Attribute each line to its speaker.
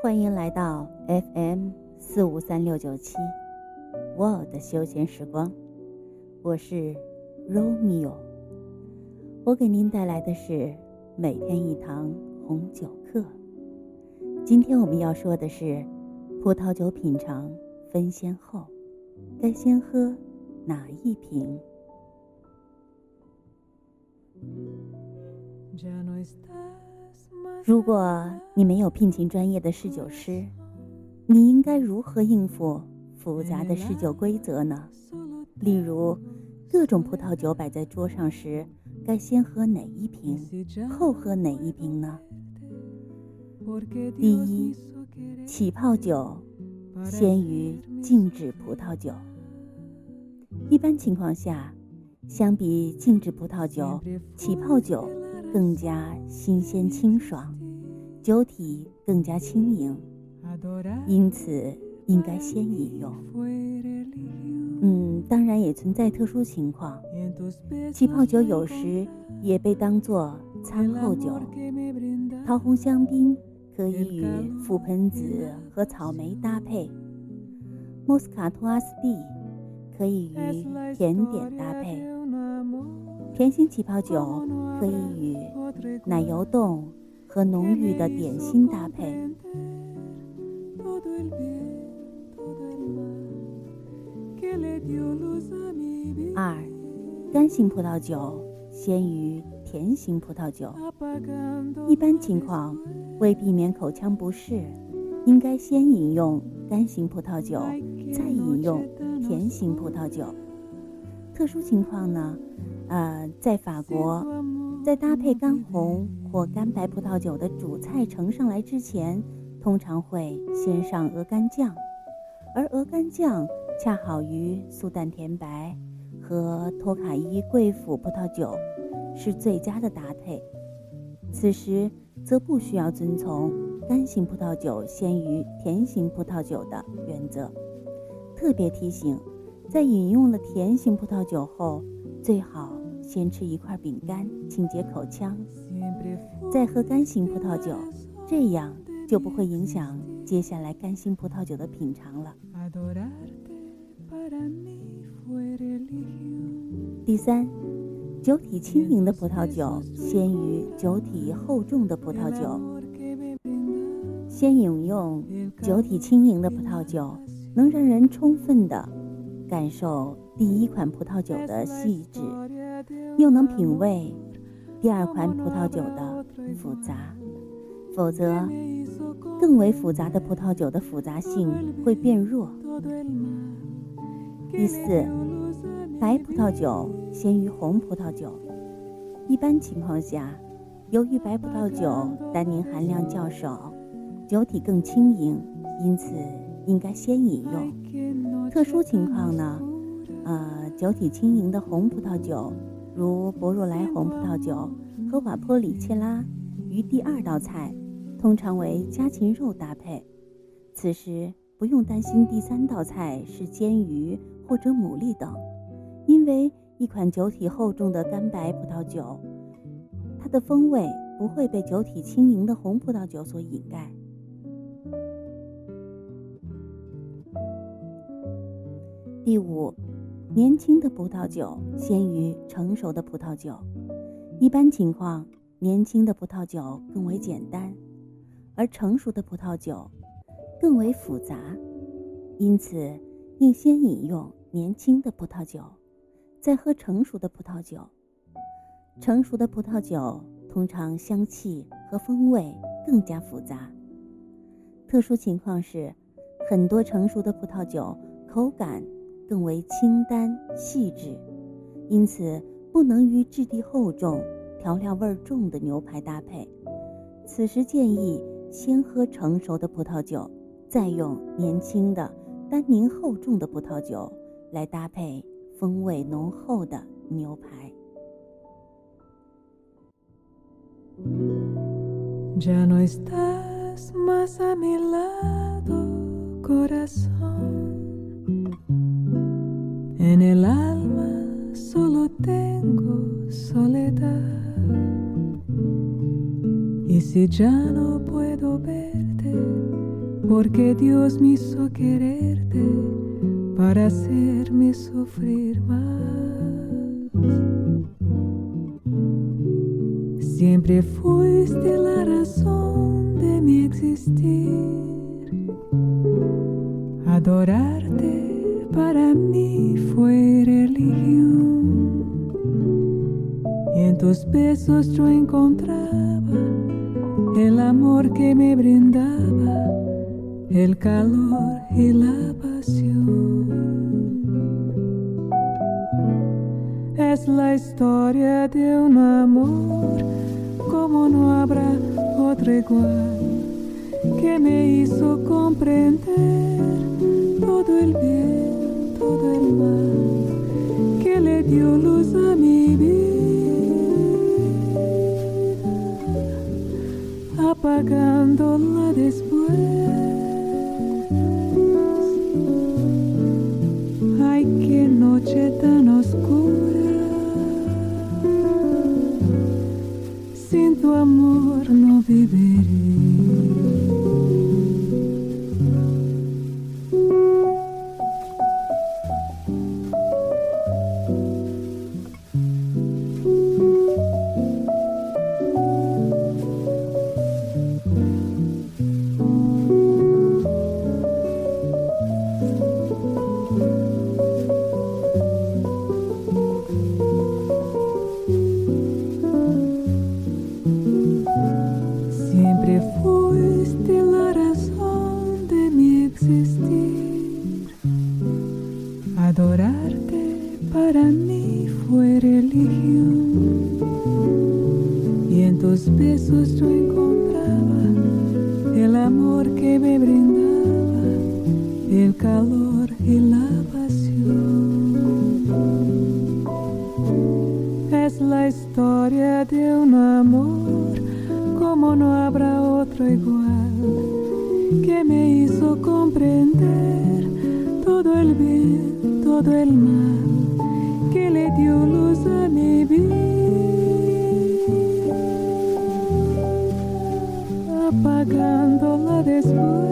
Speaker 1: 欢迎来到 FM 四五三六九七，我的休闲时光，我是 Romeo，我给您带来的是每天一堂红酒课。今天我们要说的是葡萄酒品尝分先后，该先喝哪一瓶？如果你没有聘请专业的侍酒师，你应该如何应付复杂的侍酒规则呢？例如，各种葡萄酒摆在桌上时，该先喝哪一瓶，后喝哪一瓶呢？第一，起泡酒先于静止葡萄酒。一般情况下，相比静止葡萄酒，起泡酒更加新鲜清爽。酒体更加轻盈，因此应该先饮用。嗯，当然也存在特殊情况，气泡酒有时也被当作餐后酒。桃红香槟可以与覆盆子和草莓搭配，莫斯卡托阿斯蒂可以与甜点搭配，甜心起泡酒可以与奶油冻。和浓郁的点心搭配。二，干型葡萄酒先于甜型葡萄酒。一般情况，为避免口腔不适，应该先饮用干型葡萄酒，再饮用甜型葡萄酒。特殊情况呢？呃，在法国。在搭配干红或干白葡萄酒的主菜盛上来之前，通常会先上鹅肝酱，而鹅肝酱恰好与苏淡甜白和托卡伊贵腐葡萄酒是最佳的搭配。此时则不需要遵从干型葡萄酒先于甜型葡萄酒的原则。特别提醒，在饮用了甜型葡萄酒后，最好。先吃一块饼干，清洁口腔，再喝干型葡萄酒，这样就不会影响接下来干型葡萄酒的品尝了。第三，酒体轻盈的葡萄酒先于酒体厚重的葡萄酒。先饮用酒体轻盈的葡萄酒，能让人充分的感受第一款葡萄酒的细致。又能品味第二款葡萄酒的复杂，否则更为复杂的葡萄酒的复杂性会变弱。第四，白葡萄酒先于红葡萄酒。一般情况下，由于白葡萄酒单宁含量较少，酒体更轻盈，因此应该先饮用。特殊情况呢，呃，酒体轻盈的红葡萄酒。如博若莱红葡萄酒和瓦坡里切拉与第二道菜通常为家禽肉搭配，此时不用担心第三道菜是煎鱼或者牡蛎等，因为一款酒体厚重的干白葡萄酒，它的风味不会被酒体轻盈的红葡萄酒所掩盖。第五。年轻的葡萄酒先于成熟的葡萄酒。一般情况，年轻的葡萄酒更为简单，而成熟的葡萄酒更为复杂，因此应先饮用年轻的葡萄酒，再喝成熟的葡萄酒。成熟的葡萄酒通常香气和风味更加复杂。特殊情况是，很多成熟的葡萄酒口感。更为清淡细致，因此不能与质地厚重、调料味重的牛排搭配。此时建议先喝成熟的葡萄酒，再用年轻的、单宁厚重的葡萄酒来搭配风味浓厚的牛排。
Speaker 2: Ya no puedo verte, porque Dios me hizo quererte para hacerme sufrir más. Siempre fuiste la razón de mi existir. Adorarte para mí fue religión. Y en tus besos yo encontraba el amor que me brindaba, el calor y la pasión. Es la historia de un amor como no habrá otro igual, que me hizo comprender todo el bien, todo el mal, que le dio luz a mi vida, apagándola después. Ay, qué noche tan oscura. tu amor no viviré. que me hizo comprender todo el bien, todo el mal que le dio luz a mi vida, apagándola después.